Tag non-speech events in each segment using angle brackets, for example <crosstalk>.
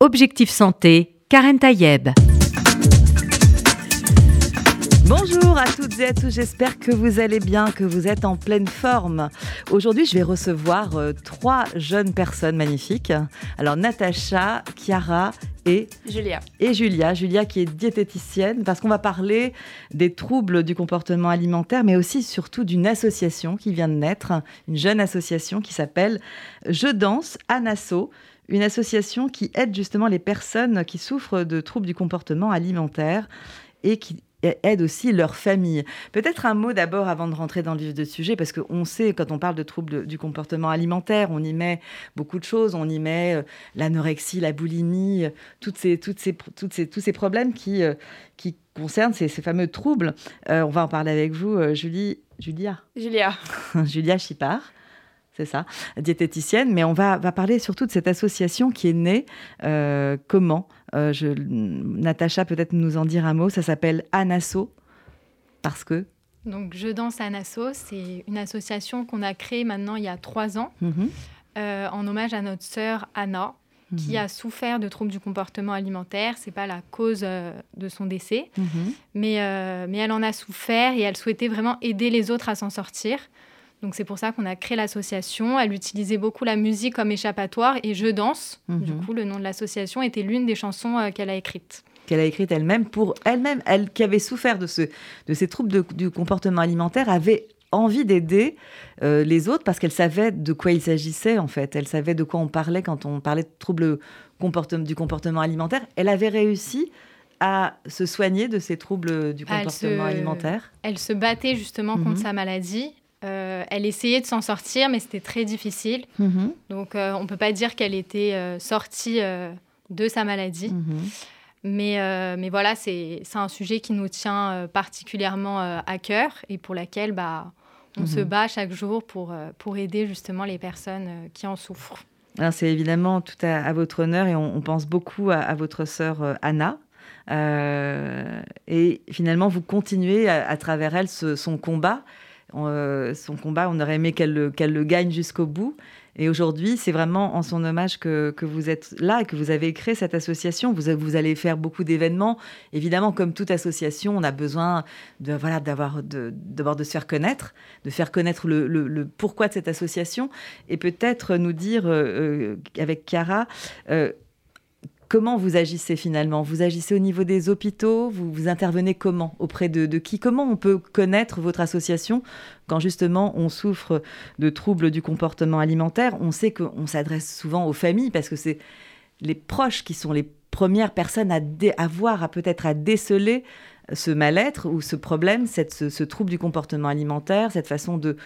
Objectif Santé, Karen Tayeb. Bonjour à toutes et à tous, j'espère que vous allez bien, que vous êtes en pleine forme. Aujourd'hui, je vais recevoir euh, trois jeunes personnes magnifiques. Alors, Natacha, Chiara et Julia. Et Julia, Julia qui est diététicienne, parce qu'on va parler des troubles du comportement alimentaire, mais aussi surtout d'une association qui vient de naître, une jeune association qui s'appelle Je danse Anasso une association qui aide justement les personnes qui souffrent de troubles du comportement alimentaire et qui aide aussi leur famille. Peut-être un mot d'abord avant de rentrer dans le vif du sujet, parce qu'on sait, quand on parle de troubles du comportement alimentaire, on y met beaucoup de choses, on y met euh, l'anorexie, la boulimie, euh, toutes ces, toutes ces, toutes ces, tous ces problèmes qui, euh, qui concernent ces, fameux troubles. on va en parler avec vous, Julie. Julia. Julia. <laughs> Julia Chipard c'est ça, diététicienne, mais on va, va, parler surtout de cette association qui est née. Euh, comment euh, je, Natacha, peut-être nous en dire un mot. Ça s'appelle Anasso, parce que donc, Je danse Anasso, c'est une association qu'on a créée maintenant il y a trois ans, mhm. euh, en hommage à notre sœur Anna, qui mhm. a souffert de troubles du comportement alimentaire. C'est pas la cause de son décès, mhm. mais, mais elle en a souffert et elle souhaitait vraiment aider les autres à s'en sortir. Donc c'est pour ça qu'on a créé l'association. Elle utilisait beaucoup la musique comme échappatoire et je danse. Du mhm. coup, le nom de l'association était l'une des chansons euh, qu'elle a écrites. Qu'elle a écrites elle-même pour elle-même, elle qui avait souffert de, ce, de ces troubles du comportement alimentaire, avait envie d'aider euh, les autres parce qu'elle savait de quoi il s'agissait en fait. Elle savait de quoi on parlait quand on parlait de troubles du comportement alimentaire. Elle avait réussi à se soigner de ces troubles du comportement alimentaire Elle se battait justement contre mhm. sa maladie. Euh, elle essayait de s'en sortir, mais c'était très difficile. Mhm. Donc, euh, on ne peut pas dire qu'elle était euh, sortie de sa maladie. Mhm. Mais, mais voilà, c'est un sujet qui nous tient particulièrement à cœur et pour laquelle bah, on se mhm. bat chaque jour pour, pour aider justement les personnes qui en souffrent. C'est évidemment tout à, votre honneur et on, pense beaucoup à, votre sœur Anna. et finalement, vous continuez à, travers elle son combat euh, son combat, on aurait aimé qu'elle le, gagne jusqu'au bout. Et aujourd'hui, c'est vraiment en son hommage que, vous êtes là et que vous avez créé cette association. Vous, allez faire beaucoup d'événements. Évidemment, comme toute association, on a besoin de voilà d'avoir de, de se faire connaître, de faire connaître le, pourquoi de cette association, et peut-être nous dire euh, euh, avec Chiara Comment vous agissez finalement? Vous agissez au niveau des hôpitaux? Vous, vous intervenez comment Auprès de, qui? Comment on peut connaître votre association quand justement on souffre de troubles du comportement alimentaire? On sait qu'on s'adresse souvent aux familles parce que c'est les proches qui sont les premières personnes à, à voir, à peut-être à déceler ce mal-être ou ce problème, cette, ce trouble du comportement alimentaire, cette façon de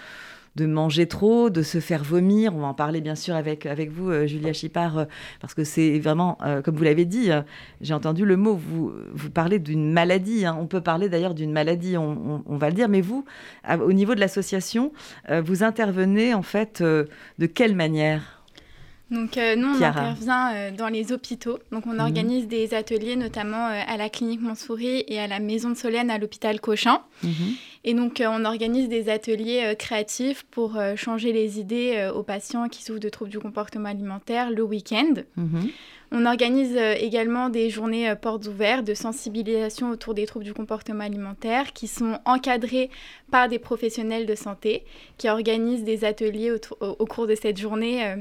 de manger trop, de se faire vomir. On va en parler bien sûr avec, avec vous, euh, Julia Chipard, euh, parce que c'est vraiment, euh, comme vous l'avez dit, j'ai entendu le mot, vous, vous parlez d'une maladie. Hein. On peut parler d'ailleurs d'une maladie, on, va le dire, mais vous, au niveau de l'association, vous intervenez en fait de quelle manière? Donc nous, on intervient dans les hôpitaux. Donc on mhm. organise des ateliers notamment à la clinique Montsouris et à la maison de Solène à l'hôpital Cochin. Mhm. Et donc, euh, on organise des ateliers euh, créatifs pour euh, changer les idées aux patients qui souffrent de troubles du comportement alimentaire le week-end. Mhm. On organise également des journées portes ouvertes de sensibilisation autour des troubles du comportement alimentaire qui sont encadrées par des professionnels de santé qui organisent des ateliers au, cours de cette journée.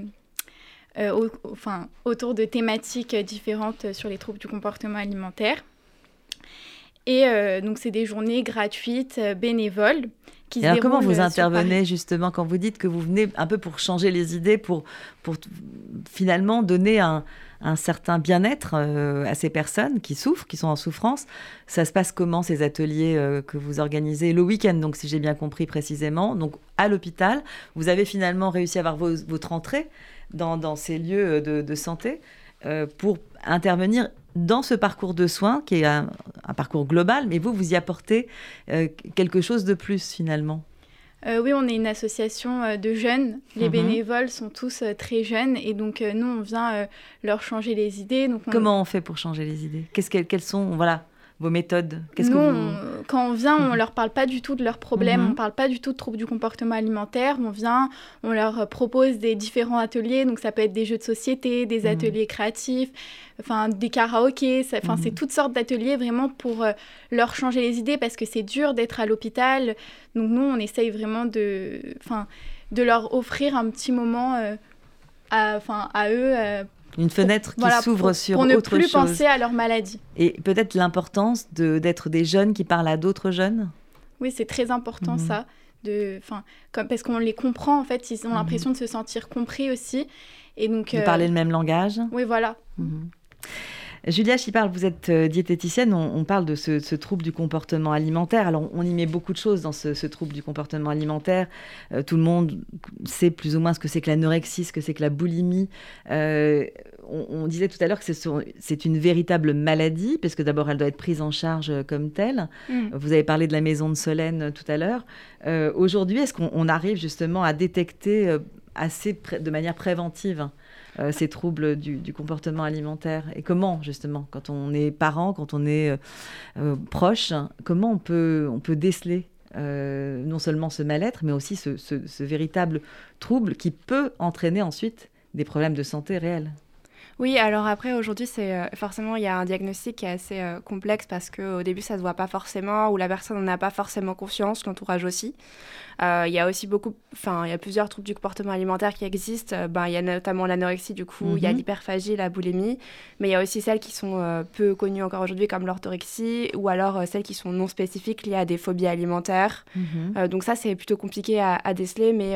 Enfin, autour de thématiques différentes sur les troubles du comportement alimentaire. Et euh, donc, c'est des journées gratuites, euh, bénévoles. Qui alors, comment vous euh, intervenez justement quand vous dites que vous venez un peu pour changer les idées, pour, pour finalement donner un, un certain bien-être à ces personnes qui souffrent, qui sont en souffrance? Ça se passe comment ces ateliers que vous organisez le week-end, donc si j'ai bien compris précisément, donc à l'hôpital Vous avez finalement réussi à avoir votre entrée dans, dans ces lieux de, de santé pour intervenir dans ce parcours de soins, qui est un, parcours global, mais vous, vous y apportez euh, quelque chose de plus finalement euh, oui, on est une association euh, de jeunes. Les mhm. bénévoles sont tous très jeunes et donc nous, on vient leur changer les idées. Donc Comment on fait pour changer les idées? Qu'est-ce Quelles sont, voilà, vos méthodes Qu'est-ce que vous... quand on vient, on leur parle pas du tout de leurs problèmes, mhm. on parle pas du tout de troubles du comportement alimentaire. On vient, on leur propose des différents ateliers, donc ça peut être des jeux de société, des mhm. ateliers créatifs, enfin des karaokés, enfin c'est mhm. toutes sortes d'ateliers vraiment pour euh, leur changer les idées parce que c'est dur d'être à l'hôpital. Donc nous, on essaye vraiment de, enfin, de leur offrir un petit moment. Euh, à, à eux euh, une fenêtre qui s'ouvre sur pour ne plus penser à leur maladie. Et peut-être l'importance d'être des jeunes qui parlent à d'autres jeunes? Oui, c'est très important mhm. ça. De, comme, parce qu'on les comprend, en fait, ils ont mhm. l'impression de se sentir compris aussi. Et donc, de parler le même langage? Oui, voilà. Mhm. Julia Chipard, vous êtes euh, diététicienne, on, parle de ce, trouble du comportement alimentaire. Alors, on y met beaucoup de choses dans ce, trouble du comportement alimentaire. Euh, tout le monde sait plus ou moins ce que c'est que l'anorexie, ce que c'est que la boulimie. Euh, on, disait tout à l'heure que c'est une véritable maladie, parce que d'abord, elle doit être prise en charge comme telle. Mm. Vous avez parlé de la maison de Solène tout à l'heure. Aujourd'hui, est-ce qu'on arrive justement à détecter assez de manière préventive euh, ces troubles du, comportement alimentaire. Et comment, justement, quand on est parent, quand on est euh, euh, proche, comment on peut, on peut déceler non seulement ce mal-être, mais aussi ce, véritable trouble qui peut entraîner ensuite des problèmes de santé réels? Oui, alors après, aujourd'hui, c'est forcément, il y a un diagnostic qui est assez complexe parce qu'au début, ça ne se voit pas forcément, ou la personne n'en a pas forcément conscience, l'entourage aussi. Euh, il y a aussi beaucoup, enfin, il y a plusieurs troubles du comportement alimentaire qui existent. Euh, ben, il y a notamment l'anorexie, du coup, il y a mhm. l'hyperphagie, la boulimie, mais il y a aussi celles qui sont euh, peu connues encore aujourd'hui, comme l'orthorexie, ou alors celles qui sont non spécifiques liées à des phobies alimentaires. Mhm. donc ça, c'est plutôt compliqué à, à déceler, mais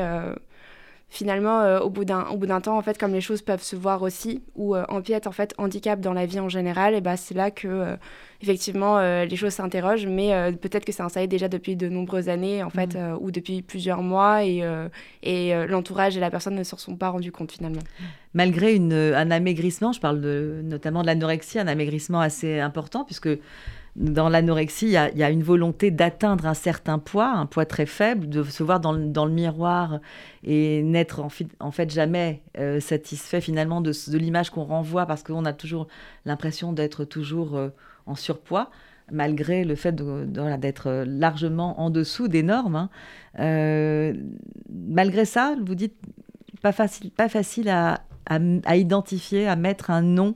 finalement, euh, au bout d'un temps, en fait, comme les choses peuvent se voir aussi, ou euh, empiètent en fait handicap dans la vie en général, et bah, c'est là que euh, effectivement les choses s'interrogent. Mais peut-être que c'est installé déjà depuis de nombreuses années, en fait, mmh. ou depuis plusieurs mois, et, et l'entourage et la personne ne se sont pas rendus compte finalement. Malgré une, un amaigrissement, je parle de, notamment de l'anorexie, un amaigrissement assez important, puisque dans l'anorexie, il y, a une volonté d'atteindre un certain poids, un poids très faible, de se voir dans le, miroir et n'être en, fait jamais euh, satisfait finalement de, l'image qu'on renvoie parce qu'on a toujours l'impression d'être toujours euh, en surpoids malgré le fait d'être largement en dessous des normes. Hein. Euh, malgré ça, vous dites pas facile, pas facile à, identifier, à mettre un nom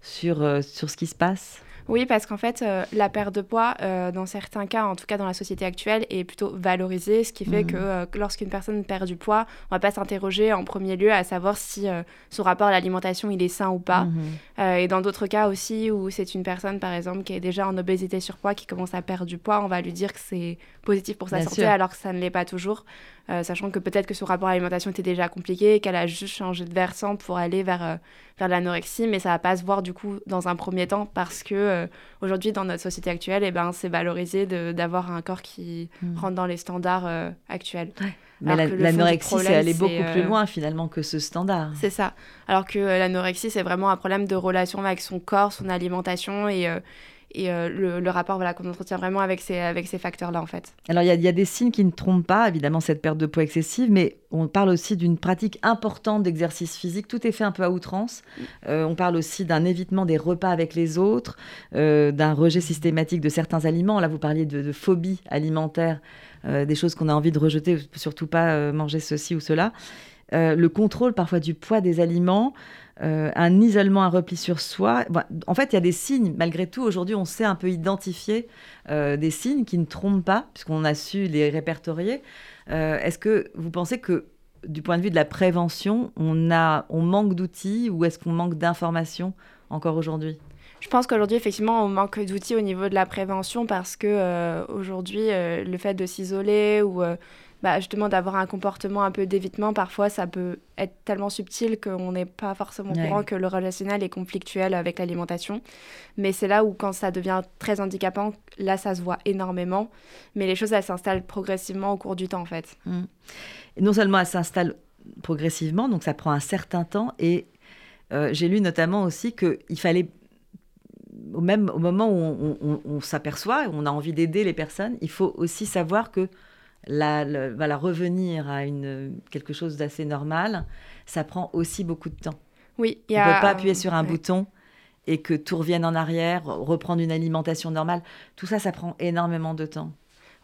sur, sur ce qui se passe? Oui, parce qu'en fait, euh, la perte de poids, euh, dans certains cas, en tout cas dans la société actuelle, est plutôt valorisée, ce qui fait que mhm. euh, lorsqu'une personne perd du poids, on va pas s'interroger en premier lieu à savoir si son rapport à l'alimentation il est sain ou pas. Mhm. et dans d'autres cas aussi, où c'est une personne, par exemple, qui est déjà en obésité surpoids, qui commence à perdre du poids, on va lui dire que c'est positif pour sa santé, alors que ça ne l'est pas toujours. Euh, sachant que peut-être que son rapport à l'alimentation était déjà compliqué, qu'elle a juste changé de versant pour aller vers, euh, vers l'anorexie, mais ça va pas se voir du coup dans un premier temps parce que euh, aujourd'hui dans notre société actuelle, eh ben, c'est valorisé d'avoir un corps qui hmm. rentre dans les standards actuels. Mais l'anorexie, c'est aller beaucoup plus loin finalement que ce standard. C'est ça. Alors que l'anorexie, c'est vraiment un problème de relation avec son corps, son alimentation et, et euh, le, rapport voilà, qu'on entretient vraiment avec ces, avec ces facteurs-là, en fait. Alors, il y, a des signes qui ne trompent pas, évidemment, cette perte de poids excessive, mais on parle aussi d'une pratique importante d'exercice physique. Tout est fait un peu à outrance. Euh, on parle aussi d'un évitement des repas avec les autres, euh, d'un rejet systématique de certains aliments. Là, vous parliez de, phobie alimentaire, des choses qu'on a envie de rejeter, surtout pas manger ceci ou cela. Le contrôle parfois du poids des aliments, euh, un isolement, un repli sur soi. en fait, il y a des signes, malgré tout, aujourd'hui, on sait un peu identifier euh, des signes qui ne trompent pas, puisqu'on a su les répertorier. Euh, est-ce que vous pensez que, du point de vue de la prévention, on, a, on manque d'outils ou est-ce qu'on manque d'informations encore aujourd'hui? Je pense qu'aujourd'hui, effectivement, on manque d'outils au niveau de la prévention parce que aujourd'hui, le fait de s'isoler ou bah, justement d'avoir un comportement un peu d'évitement, parfois ça peut être tellement subtil qu'on n'est pas forcément au courant que le relationnel est conflictuel avec l'alimentation. Mais c'est là où quand ça devient très handicapant, là ça se voit énormément. Mais les choses, elles s'installent progressivement au cours du temps en fait. Mmh. Et non seulement elles s'installent progressivement, donc ça prend un certain temps. Et euh, j'ai lu notamment aussi qu'il fallait au même au moment où on, on, on s'aperçoit, on a envie d'aider les personnes, il faut aussi savoir que la, voilà, revenir à une, quelque chose d'assez normal, ça prend aussi beaucoup de temps. Oui, il y a... On ne peut pas appuyer sur un bouton et que tout revienne en arrière, reprendre une alimentation normale, tout ça, ça prend énormément de temps.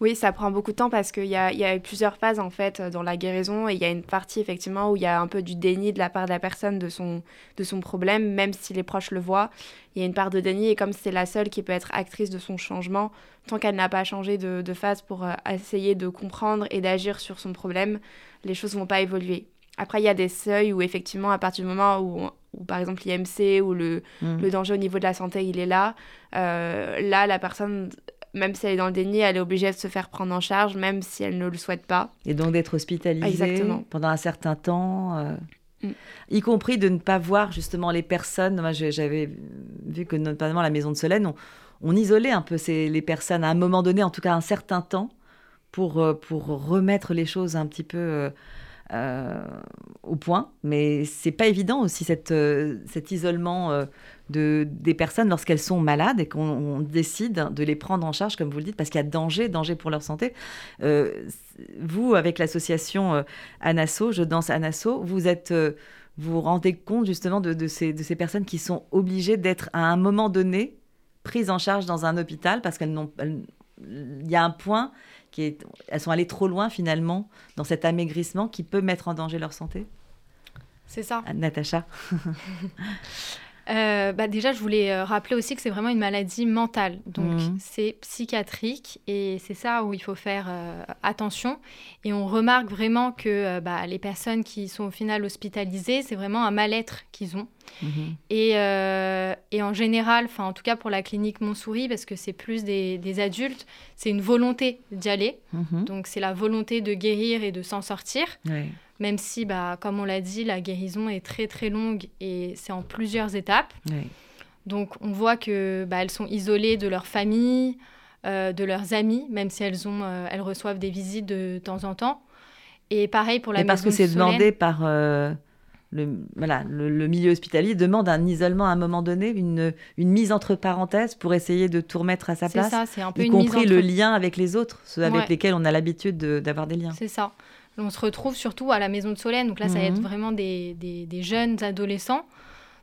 Oui, ça prend beaucoup de temps parce qu'il y a, y a plusieurs phases en fait dans la guérison et il y a une partie effectivement où il y a un peu du déni de la part de la personne de son, de son problème, même si les proches le voient. Il y a une part de déni et comme c'est la seule qui peut être actrice de son changement, tant qu'elle n'a pas changé de, de, phase pour euh, essayer de comprendre et d'agir sur son problème, les choses vont pas évoluer. Après, il y a des seuils où effectivement, à partir du moment où, où par exemple l'IMC ou le, mmh. le, danger au niveau de la santé, il est là, euh, là, la personne même si elle est dans le déni, elle est obligée de se faire prendre en charge, même si elle ne le souhaite pas. Et donc d'être hospitalisée pendant un certain temps, euh, mm. y compris de ne pas voir justement les personnes. Moi, j'avais vu que notamment la maison de Solène, on, isolait un peu ces, les personnes à un moment donné, en tout cas un certain temps, pour, euh, pour remettre les choses un petit peu. Euh, au point, mais c'est pas évident aussi cette, cet isolement de, des personnes lorsqu'elles sont malades et qu'on décide de les prendre en charge, comme vous le dites, parce qu'il y a danger, danger pour leur santé. Euh, vous, avec l'association euh, Anasso, Je danse Anasso, vous êtes... Euh, vous rendez compte justement de, de, ces, de ces personnes qui sont obligées d'être à un moment donné prises en charge dans un hôpital parce qu'elles n'ont il y a un point qui est elles sont allées trop loin finalement dans cet amaigrissement qui peut mettre en danger leur santé? C'est ça. Natacha. <laughs> Euh, bah déjà, je voulais euh, rappeler aussi que c'est vraiment une maladie mentale. Donc, mmh. c'est psychiatrique et c'est ça où il faut faire euh, attention. Et on remarque vraiment que bah, les personnes qui sont au final hospitalisées, c'est vraiment un mal-être qu'ils ont. Mmh. Et, et, en général, enfin en tout cas pour la clinique Montsouris, parce que c'est plus des, des adultes, c'est une volonté d'y aller. Mmh. Donc, c'est la volonté de guérir et de s'en sortir. Ouais même si, bah, comme on l'a dit, la guérison est très très longue et c'est en plusieurs étapes. Donc on voit que bah, elles sont isolées de leur famille, euh, de leurs amis, même si elles, ont, euh, elles reçoivent des visites de temps en temps. Et pareil pour la et parce que c'est demandé par euh, le, voilà, le, milieu hospitalier, demande un isolement à un moment donné, une, une mise entre parenthèses pour essayer de tout remettre à sa place. C'est ça, c'est un peu y compris le lien avec les autres, ceux avec lesquels on a l'habitude d'avoir des liens. C'est ça. On se retrouve surtout à la maison de Solène. Donc là, ça va être mhm. vraiment des, des, jeunes adolescents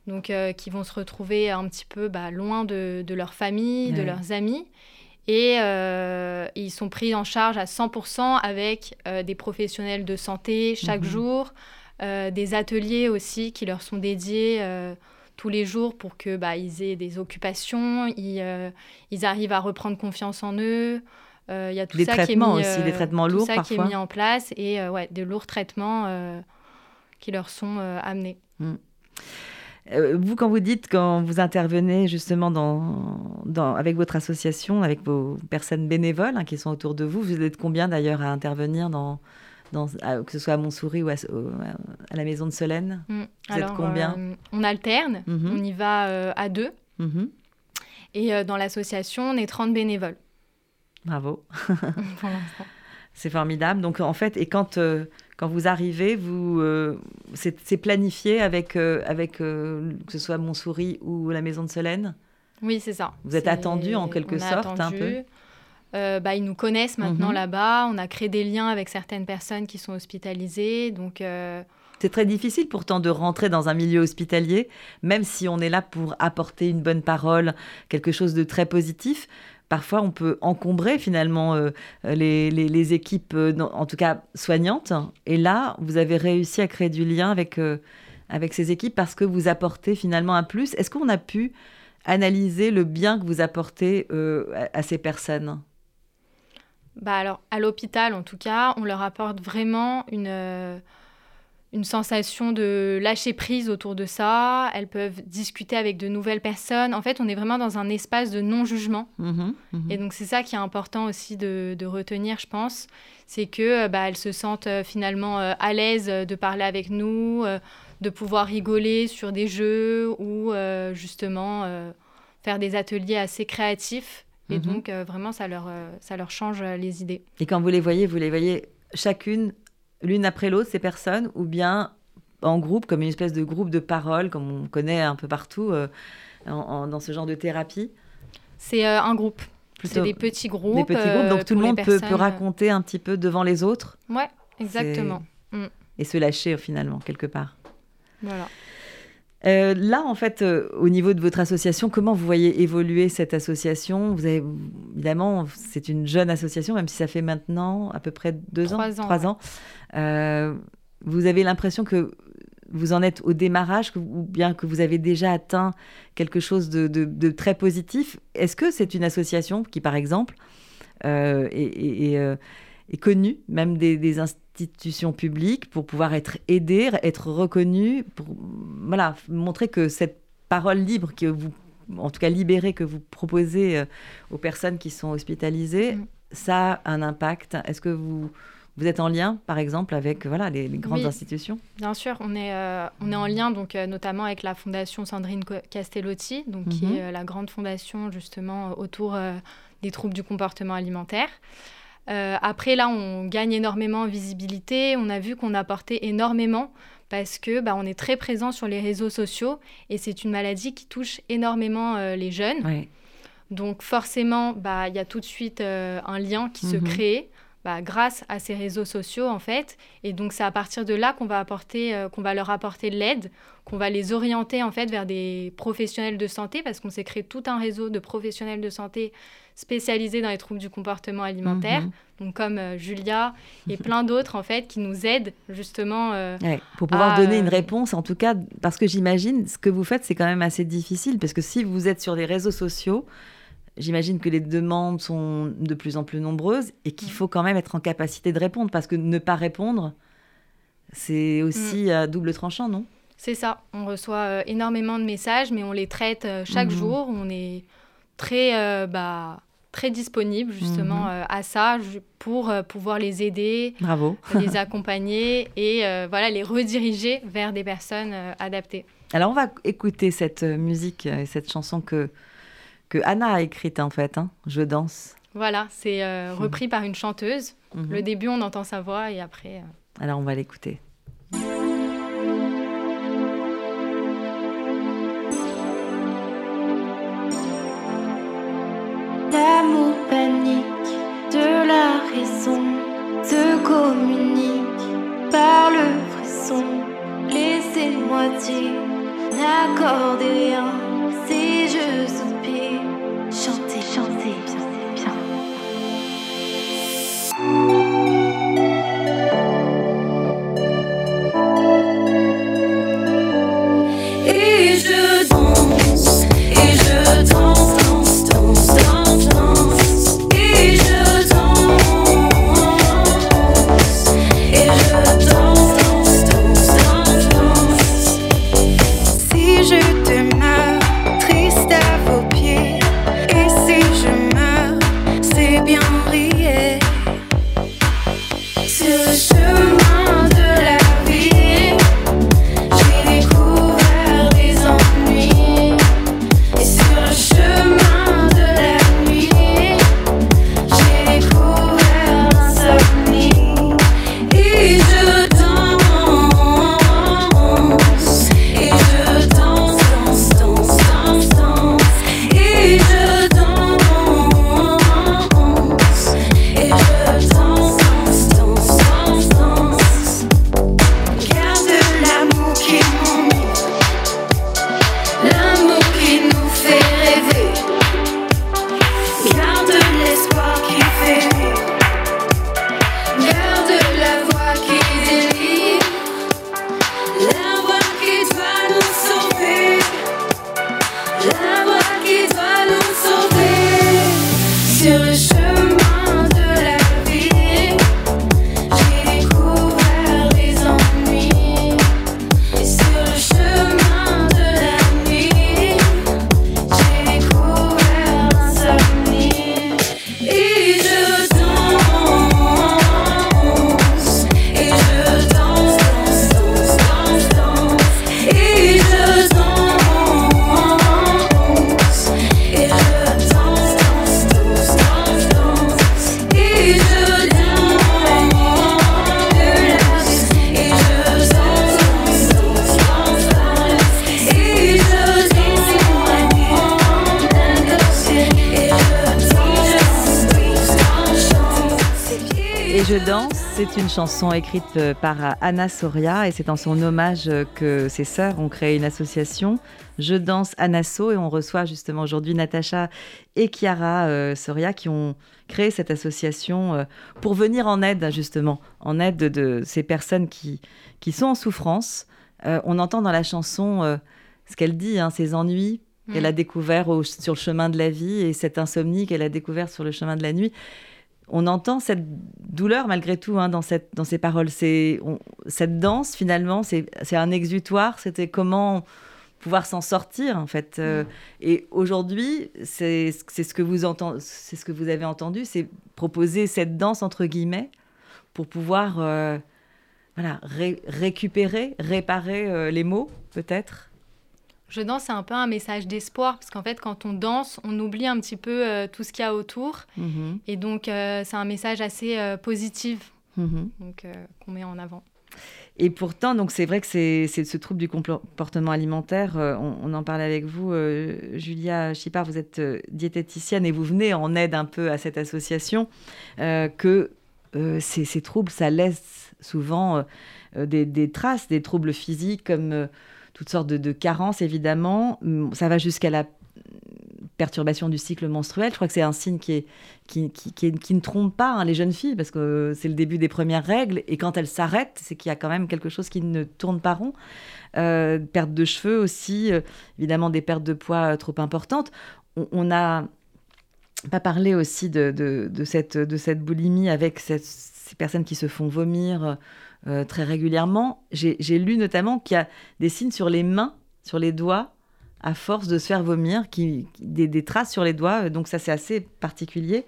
donc, euh, qui vont se retrouver un petit peu bah, loin de, de, leur famille, de leurs amis. Et euh, ils sont pris en charge à 100% avec euh, des professionnels de santé chaque mhm. jour, des ateliers aussi qui leur sont dédiés tous les jours pour que bah, ils aient des occupations, ils, ils, arrivent à reprendre confiance en eux. Euh, il y a tout ça qui est mis, aussi, des euh, traitements lourds ça qui est mis en place et euh, ouais, des lourds traitements qui leur sont amenés. Mm. vous, quand vous dites, quand vous intervenez justement dans, dans, avec votre association, avec vos personnes bénévoles hein, qui sont autour de vous, vous êtes combien d'ailleurs à intervenir dans, dans, que ce soit à Montsouris ou à, à la maison de Solène mm. Vous êtes combien On alterne, mm-hmm. on y va à deux. Mm-hmm. Et dans l'association, on est 30 bénévoles. Bravo. <laughs> c'est formidable. Donc en fait, et quand, euh, quand vous arrivez, vous, euh, c'est planifié avec, euh, avec que ce soit Montsouris ou la Maison de Solène? Oui, c'est ça. Vous êtes attendu en quelque sorte un peu? Bah, ils nous connaissent maintenant mhm. là-bas. On a créé des liens avec certaines personnes qui sont hospitalisées. Donc, c'est très difficile pourtant de rentrer dans un milieu hospitalier, même si on est là pour apporter une bonne parole, quelque chose de très positif parfois on peut encombrer finalement euh, les, équipes, euh, en tout cas soignantes. Et là, vous avez réussi à créer du lien avec, euh, avec ces équipes parce que vous apportez finalement un plus. Est-ce qu'on a pu analyser le bien que vous apportez à, ces personnes? Bah alors, à l'hôpital, en tout cas, on leur apporte vraiment une, une sensation de lâcher prise autour de ça. Elles peuvent discuter avec de nouvelles personnes. En fait, on est vraiment dans un espace de non-jugement. Mmh mmh Et donc, c'est ça qui est important aussi de, retenir, je pense. C'est que euh, bah, elles se sentent euh, finalement euh, à l'aise de parler avec nous, de pouvoir rigoler sur des jeux ou justement faire des ateliers assez créatifs. Et mmh donc, vraiment, ça leur, ça leur change les idées. Et quand vous les voyez, vous les voyez chacune l'une après l'autre, ces personnes, ou bien en groupe, comme une espèce de groupe de parole, comme on connaît un peu partout euh, dans ce genre de thérapie C'est euh, un groupe. C'est des petits groupes. Des petits groupes, donc euh, tout le monde peut, raconter un petit peu devant les autres. Ouais, exactement. Mm. Et se lâcher finalement, quelque part. Voilà. Euh, là, en fait, euh, au niveau de votre association, comment vous voyez évoluer cette association? Vous avez, évidemment, c'est une jeune association, même si ça fait maintenant à peu près deux ans. Trois ans. Euh, vous avez l'impression que vous en êtes au démarrage ou bien que vous avez déjà atteint quelque chose de, très positif? Est-ce que c'est une association qui, par exemple, est, connue, même des, des, institutions publiques pour pouvoir être aidées, être reconnues, pour voilà, montrer que cette parole libre que vous en tout cas libérée que vous proposez euh, aux personnes qui sont hospitalisées, mm. ça a un impact. Est-ce que vous, vous êtes en lien, par exemple, avec voilà, les, grandes institutions? Bien sûr, on est, euh, on est en lien donc, euh, notamment avec la fondation Sandrine Castellotti, donc, qui mm-hmm. est la grande fondation justement autour des troubles du comportement alimentaire. Euh, après, là, on gagne énormément en visibilité. On a vu qu'on apportait énormément parce que bah, on est très présent sur les réseaux sociaux et c'est une maladie qui touche énormément euh, les jeunes. Donc forcément, bah, il y a tout de suite euh, un lien qui se mhm. crée. Bah, grâce à ces réseaux sociaux en fait. Et donc c'est à partir de là qu'on va apporter, qu'on va leur apporter de l'aide, qu'on va les orienter en fait vers des professionnels de santé parce qu'on s'est créé tout un réseau de professionnels de santé spécialisés dans les troubles du comportement alimentaire, mhm. donc comme euh, Julia et plein <laughs> d'autres en fait qui nous aident justement euh, pour pouvoir donner une réponse en tout cas parce que j'imagine ce que vous faites c'est quand même assez difficile parce que si vous êtes sur les réseaux sociaux J'imagine que les demandes sont de plus en plus nombreuses et qu'il faut quand même être en capacité de répondre parce que ne pas répondre, c'est aussi mm. à double tranchant, non? C'est ça. On reçoit euh, énormément de messages, mais on les traite chaque mhm. jour. On est très bah, très disponible justement euh, à ça pour euh, pouvoir les aider, Bravo. les <laughs> accompagner et euh, voilà les rediriger vers des personnes adaptées. Alors on va écouter cette musique et cette chanson que que Anna a écrite en fait. Hein, Je danse. Voilà, c'est repris par une chanteuse. Mhm. Le début on entend sa voix et après. Alors on va l'écouter. L'amour panique de la raison se communique par le frisson. Laissez-moi dire, n'accordez rien to show. C'est une chanson écrite euh, par Anna Soria et c'est en son hommage que ses sœurs ont créé une association, Je danse Anasso, et on reçoit justement aujourd'hui Natacha et Chiara euh, Soria qui ont créé cette association euh, pour venir en aide justement, en aide de, ces personnes qui, qui sont en souffrance. on entend dans la chanson ce qu'elle dit, hein, ses ennuis qu'elle mm. a découvert sur le chemin de la vie et cette insomnie qu'elle a découvert sur le chemin de la nuit on entend cette douleur malgré tout hein, dans, cette, dans ces paroles. C'est, cette danse, finalement, c'est, un exutoire. C'était comment pouvoir s'en sortir, en fait. Euh, et aujourd'hui, c'est, ce que vous c'est ce que vous avez entendu, c'est proposer cette danse, entre guillemets, pour pouvoir euh, voilà, récupérer, réparer euh, les mots, peut-être je danse, c'est un peu un message d'espoir, parce qu'en fait, quand on danse, on oublie un petit peu euh, tout ce qu'il y a autour. Mhm. Et donc, euh, c'est un message assez euh, positif mhm. donc qu'on met en avant. Et pourtant, donc c'est vrai que c'est ce trouble du comportement alimentaire. On, en parlait avec vous, Julia Chipard. Vous êtes diététicienne et vous venez en aide un peu à cette association. que ces, ces, troubles, ça laisse souvent des, des, traces, des troubles physiques comme toutes sortes de, carences, évidemment. Ça va jusqu'à la perturbation du cycle menstruel. Je crois que c'est un signe qui, ne trompe pas hein, les jeunes filles, parce que c'est le début des premières règles, et quand elles s'arrêtent, c'est qu'il y a quand même quelque chose qui ne tourne pas rond. Euh, perte de cheveux aussi, euh, évidemment des pertes de poids euh, trop importantes. On n'a pas parlé aussi de cette boulimie avec ces personnes qui se font vomir euh, très régulièrement. J'ai lu notamment qu'il y a des signes sur les mains, sur les doigts, à force de se faire vomir, qui, des, traces sur les doigts, donc ça c'est assez particulier.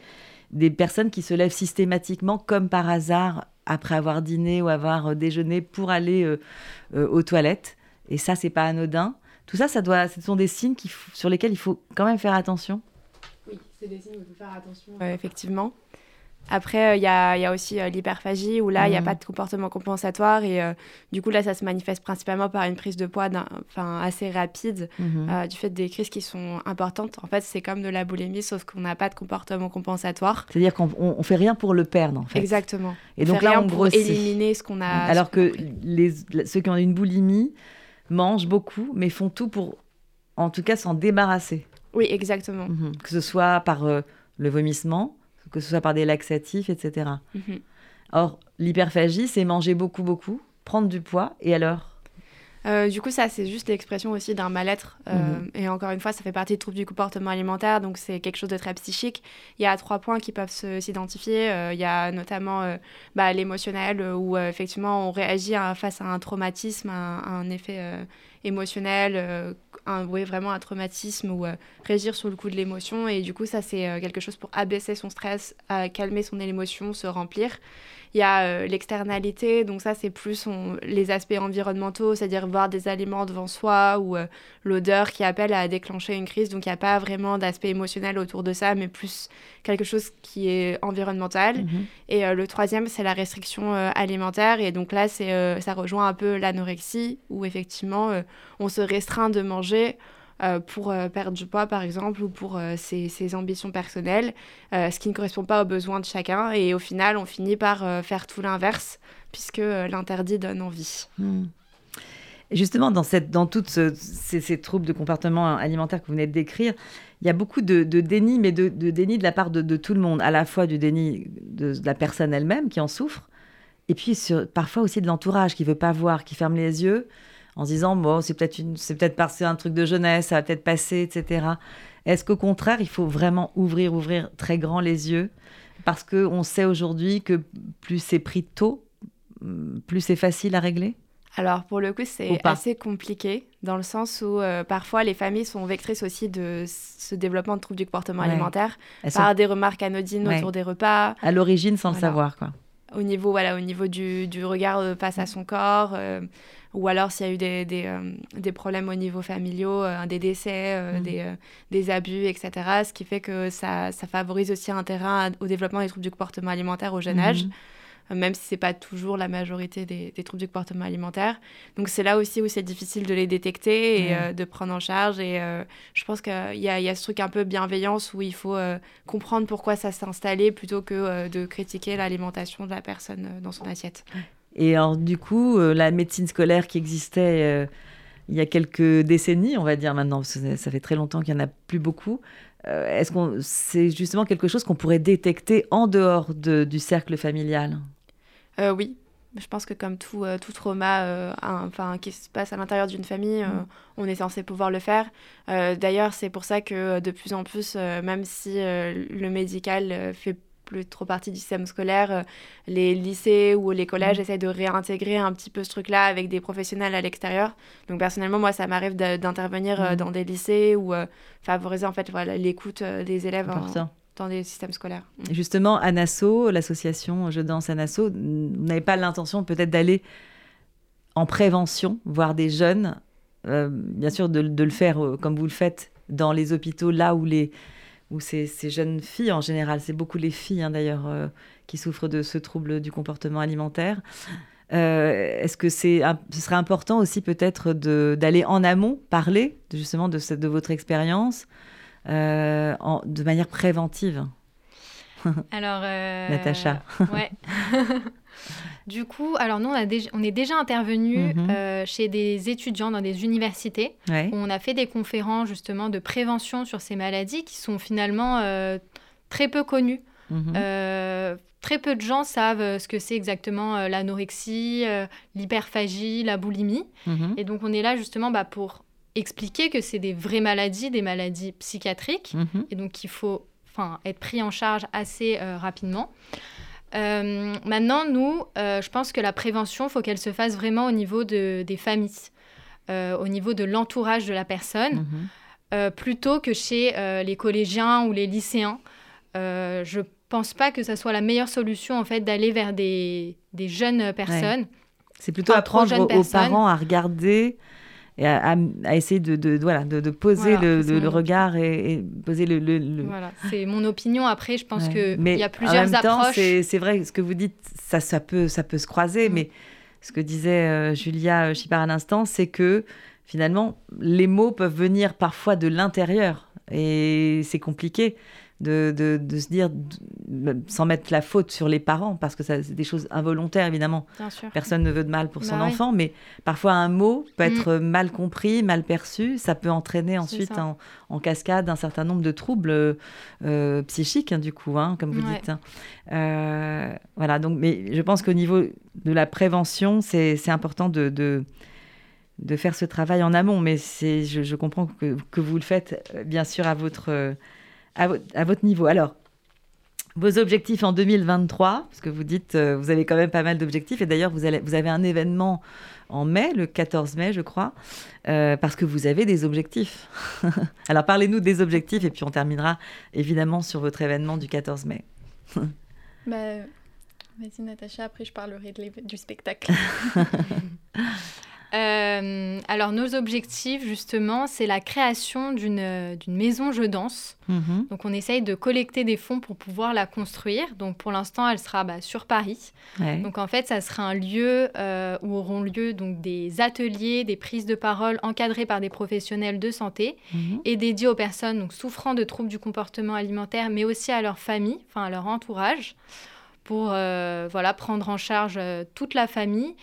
Des personnes qui se lèvent systématiquement, comme par hasard, après avoir dîné ou avoir euh, déjeuné pour aller euh, aux toilettes. Et ça, c'est pas anodin. Tout ça, ça doit, ce sont des signes qui, sur lesquels il faut quand même faire attention. Oui, c'est des signes où il faut faire attention. effectivement. Après, il euh, y, a, aussi euh, l'hyperphagie où là, il n'y a mhm. pas de comportement compensatoire et euh, du coup, là, ça se manifeste principalement par une prise de poids assez rapide mhm. du fait des crises qui sont importantes. En fait, c'est comme de la boulimie, sauf qu'on n'a pas de comportement compensatoire. C'est-à-dire qu'on ne fait rien pour le perdre, en fait. Exactement. Et donc là, on grossit. éliminer ce qu'on a. Alors que les, ceux qui ont une boulimie mangent beaucoup, mais font tout pour, en tout cas, s'en débarrasser. Oui, exactement. Mhm. Que ce soit par le vomissement, que ce soit par des laxatifs, etc. Mhm. Or, l'hyperphagie, c'est manger beaucoup, beaucoup, prendre du poids, et alors? Euh, du coup, ça, c'est juste l'expression aussi d'un mal-être. Euh, mhm. Et encore une fois, ça fait partie du trouble du comportement alimentaire, donc c'est quelque chose de très psychique. Il y a trois points qui peuvent s'identifier. Euh, il y a notamment bah, l'émotionnel, où effectivement, on réagit face à un traumatisme, un, un effet émotionnel, un, oui, vraiment un traumatisme ou réagir sur le coup de l'émotion. Et du coup, ça, c'est quelque chose pour abaisser son stress, calmer son émotion, se remplir. Il y a euh, l'externalité, donc ça c'est plus les aspects environnementaux, c'est-à-dire voir des aliments devant soi ou euh, l'odeur qui appelle à déclencher une crise. Donc il n'y a pas vraiment d'aspect émotionnel autour de ça, mais plus quelque chose qui est environnemental. Mhm. Et euh, le troisième, c'est la restriction alimentaire. Et donc là, ça rejoint un peu l'anorexie, où effectivement on se restreint de manger euh, pour euh, perdre du poids, par exemple, ou pour euh, ses, ambitions personnelles, ce qui ne correspond pas aux besoins de chacun. Et au final, on finit par faire tout l'inverse, puisque l'interdit donne envie. Hmm. justement, dans, cette, dans tous ces, troubles de comportement alimentaire que vous venez de décrire, il y a beaucoup de, déni, mais de, déni de la part de, tout le monde, à la fois du déni de, la personne elle-même qui en souffre, et puis parfois aussi de l'entourage qui veut pas voir, qui ferme les yeux, en se disant bon c'est peut-être une c'est peut-être un truc de jeunesse ça va peut-être passer etc est-ce qu'au contraire il faut vraiment ouvrir ouvrir très grand les yeux? Parce que on sait aujourd'hui que plus c'est pris tôt plus c'est facile à régler? Alors pour le coup c'est assez compliqué dans le sens où euh, parfois les familles sont vectrices aussi de ce développement de troubles du comportement alimentaire par des remarques anodines autour des repas. À l'origine sans le savoir quoi. Au niveau voilà au niveau du, du regard euh, face à son corps, euh, ou alors s'il y a eu des, des, euh, des, problèmes au niveau familiaux, euh, des décès, mm. des, des, abus, etc. Ce qui fait que ça, ça favorise aussi un terrain au développement des troubles du comportement alimentaire au jeune âge. Même si c'est pas toujours la majorité des, troubles du comportement alimentaire. Donc c'est là aussi où c'est difficile de les détecter et euh, de prendre en charge. Et euh, je pense qu'il y, y, a ce truc un peu bienveillance où il faut euh, comprendre pourquoi ça s'est installé plutôt que de critiquer l'alimentation de la personne dans son assiette. Et alors du coup, la médecine scolaire qui existait il y a quelques décennies, on va dire maintenant, parce que ça fait très longtemps qu'il n'y en a plus beaucoup. Est-ce qu'on c'est justement quelque chose qu'on pourrait détecter en dehors de, du cercle familial? Euh, oui, je pense que comme tout, euh, tout trauma euh, enfin, qui se passe à l'intérieur d'une famille, mm. on est censé pouvoir le faire. D'ailleurs, c'est pour ça que de plus en plus, même si le médical fait plus trop partie du système scolaire, les lycées ou les collèges mm. essaient de réintégrer un petit peu ce truc-là avec des professionnels à l'extérieur. Donc personnellement, moi, ça m'arrive d'intervenir mm. dans des lycées ou favoriser en fait voilà l'écoute des élèves dans des systèmes scolaires. Mm. Justement, Anasso, l'association Je danse Anasso, vous n'avez pas l'intention peut-être d'aller en prévention, voir des jeunes, euh, bien sûr de, le faire euh, comme vous le faites dans les hôpitaux, là où, les, où ces, jeunes filles, en général, c'est beaucoup les filles hein, d'ailleurs, euh, qui souffrent de ce trouble du comportement alimentaire. Est-ce que c'est, ce serait important aussi peut-être d'aller en amont, parler justement de votre expérience? Euh, de manière préventive <laughs> Alors, euh, Natacha. ouais. <laughs> du coup, alors nous, on, a déjà, on est déjà intervenu mhm. euh, chez des étudiants dans des universités où on a fait des conférences justement de prévention sur ces maladies qui sont finalement très peu connues. Mhm. très peu de gens savent ce que c'est exactement l'anorexie, l'hyperphagie, la boulimie. Mhm. Et donc, on est là justement bah, pour expliquer que c'est des vraies maladies, des maladies psychiatriques, mhm. et donc il faut être pris en charge assez euh, rapidement. Euh, maintenant, nous, euh, je pense que la prévention, il faut qu'elle se fasse vraiment au niveau de, des familles, au niveau de l'entourage de la personne, mhm. plutôt que chez les collégiens ou les lycéens. je pense pas que ça soit la meilleure solution en fait d'aller vers des, des, jeunes personnes. C'est plutôt apprendre aux, parents à regarder et à, essayer de, de, voilà, de, de poser le, le, regard et, poser le... le Voilà, c'est mon opinion. Après, je pense que qu'il y a plusieurs en même approches. C'est vrai, ce que vous dites, ça, ça, peut, ça peut se croiser, mm. mais ce que disait euh, Julia Chipard à l'instant, c'est que finalement, les mots peuvent venir parfois de l'intérieur et c'est compliqué de, de, se dire, sans mettre la faute sur les parents, parce que c'est des choses involontaires, évidemment. Personne ne veut de mal pour son bah enfant, mais parfois un mot peut mm. être mal compris, mal perçu. Ça peut entraîner ensuite en, cascade un certain nombre de troubles euh, psychiques, hein, du coup, hein, comme vous dites. Hein. Euh, voilà, donc, mais je pense qu'au niveau de la prévention, c'est important de, de faire ce travail en amont, mais je, je comprends que, que, vous le faites euh, bien sûr à votre, à, votre niveau. Alors, vos objectifs en 2023, parce que vous dites, euh, vous avez quand même pas mal d'objectifs, et d'ailleurs, vous, vous avez un événement en mai, le 14 mai, je crois, euh, parce que vous avez des objectifs. <laughs> Alors, parlez-nous des objectifs, et puis on terminera évidemment sur votre événement du 14 mai. <laughs> bah, Vas-y, Natacha, après je parlerai du spectacle. <laughs> Euh, alors nos objectifs justement, c'est la création d'une maison je danse. Mhm. Donc on essaye de collecter des fonds pour pouvoir la construire. Donc pour l'instant, elle sera bah, sur Paris. Donc en fait, ça sera un lieu euh, où auront lieu donc des ateliers, des prises de parole encadrées par des professionnels de santé mhm. et dédiés aux personnes donc, souffrant de troubles du comportement alimentaire, mais aussi à leur famille, enfin à leur entourage, pour euh, voilà prendre en charge toute la famille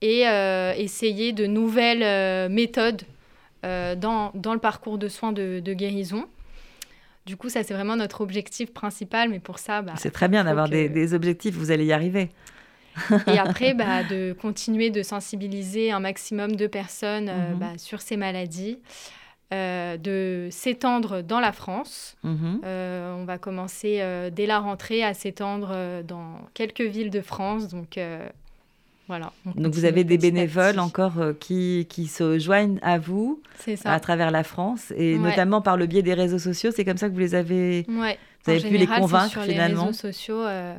et euh, essayer de nouvelles euh, méthodes euh, dans, dans, le parcours de soins de, guérison. Du coup, ça, c'est vraiment notre objectif principal, mais pour ça... Bah, c'est très bien d'avoir des, des, objectifs, vous allez y arriver. et <laughs> après, bah, de continuer de sensibiliser un maximum de personnes mhm. bah, sur ces maladies. de s'étendre dans la France. Mhm. on va commencer dès la rentrée à s'étendre dans quelques villes de France. Donc, voilà, Donc vous avez des bénévoles encore euh, qui, qui, se joignent à vous à travers la France et notamment par le biais des réseaux sociaux. C'est comme ça que vous les avez, ouais. vous avez pu les convaincre sur finalement. Les réseaux sociaux euh,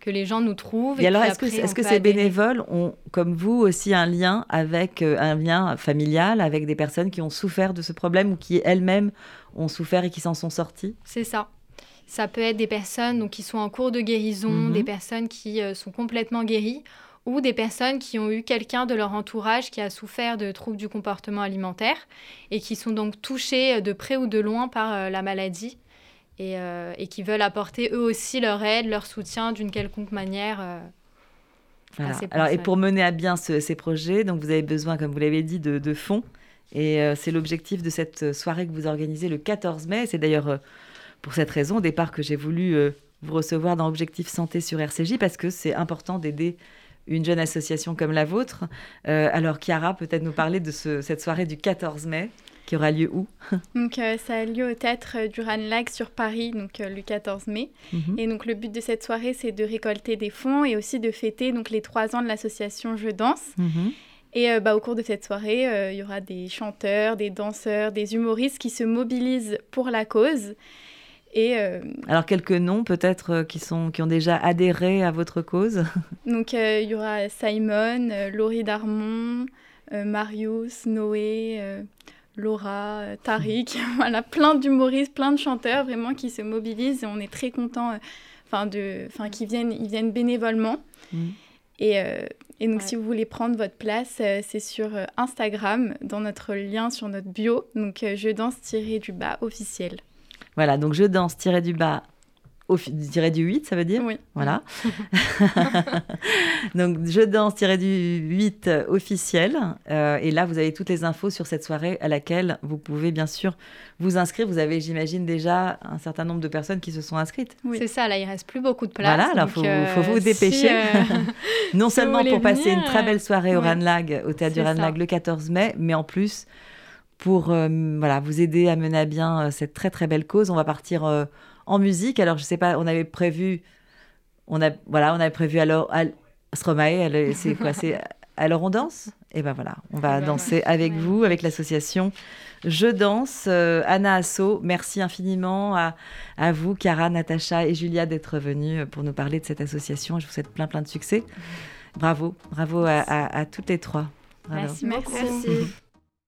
que les gens nous trouvent. Et, alors est-ce que, est -ce que ces bénévoles ont, comme vous, aussi un lien avec euh, un lien familial avec des personnes qui ont souffert de ce problème ou qui elles-mêmes ont souffert et qui s'en sont sorties? C'est ça. Ça peut être des personnes donc, qui sont en cours de guérison, mhm. des personnes qui sont complètement guéries ou des personnes qui ont eu quelqu'un de leur entourage qui a souffert de troubles du comportement alimentaire et qui sont donc touchés de près ou de loin par la maladie et, et, qui veulent apporter eux aussi leur aide, leur soutien d'une quelconque manière alors, et pour mener à bien ces projets, donc vous avez besoin, comme vous l'avez dit, de, fonds. Et euh, c'est l'objectif de cette soirée que vous organisez le 14 mai. C'est d'ailleurs euh, pour cette raison, au départ, que j'ai voulu euh, vous recevoir dans Objectif Santé sur RCJ, parce que c'est important d'aider une jeune association comme la vôtre. alors, Chiara, peut-être nous parler de cette soirée du 14 mai qui aura lieu où? Donc euh, ça a lieu au théâtre du Ranlag sur Paris, donc euh, le 14 mai. Mhm. Et donc le but de cette soirée, c'est de récolter des fonds et aussi de fêter donc les trois ans de l'association Je Danse. Mhm. Et euh, bah, au cours de cette soirée, il y aura des chanteurs, des danseurs, des humoristes qui se mobilisent pour la cause. Et Alors quelques noms peut-être qui, sont, qui ont déjà adhéré à votre cause <laughs> Donc il y aura Simon, Laurie Darmon, Marius, Noé, Laura, euh, Tariq, <laughs> voilà, plein d'humoristes, plein de chanteurs vraiment qui se mobilisent et on est très contents, euh, enfin de, enfin qui viennent, ils viennent bénévolement. Mm. Et, euh, et, donc si vous voulez prendre votre place, c'est sur Instagram dans notre lien sur notre bio, donc je danse tiré du bas officiel. Voilà, donc je danse tiré du bas tiré du 8, ça veut dire Oui. Voilà. <laughs> Donc, je danse tiré du 8 officiel. Euh, et là, vous avez toutes les infos sur cette soirée à laquelle vous pouvez bien sûr vous inscrire. Vous avez, j'imagine, déjà un certain nombre de personnes qui se sont inscrites. Oui. C'est ça, là, il reste plus beaucoup de place. Voilà, alors il euh, faut, vous dépêcher. Euh, <laughs> non seulement pour passer une très belle soirée au Ranlag, au théâtre du Ranlag le 14 mai, mais en plus pour voilà, vous aider à mener à bien cette très très belle cause. On va partir en musique. Alors, je sais pas, on avait prévu, on a, voilà, on avait prévu alors, Stromae, c'est quoi C'est <laughs> alors on danse? Et ben voilà, on va eh ben, danser avec vous, avec l'association Je danse. Euh, Anna Asso, merci infiniment à, à, vous, Cara, Natacha et Julia d'être venues pour nous parler de cette association. Je vous souhaite plein plein de succès. Bravo, bravo à, toutes les trois. Merci, merci.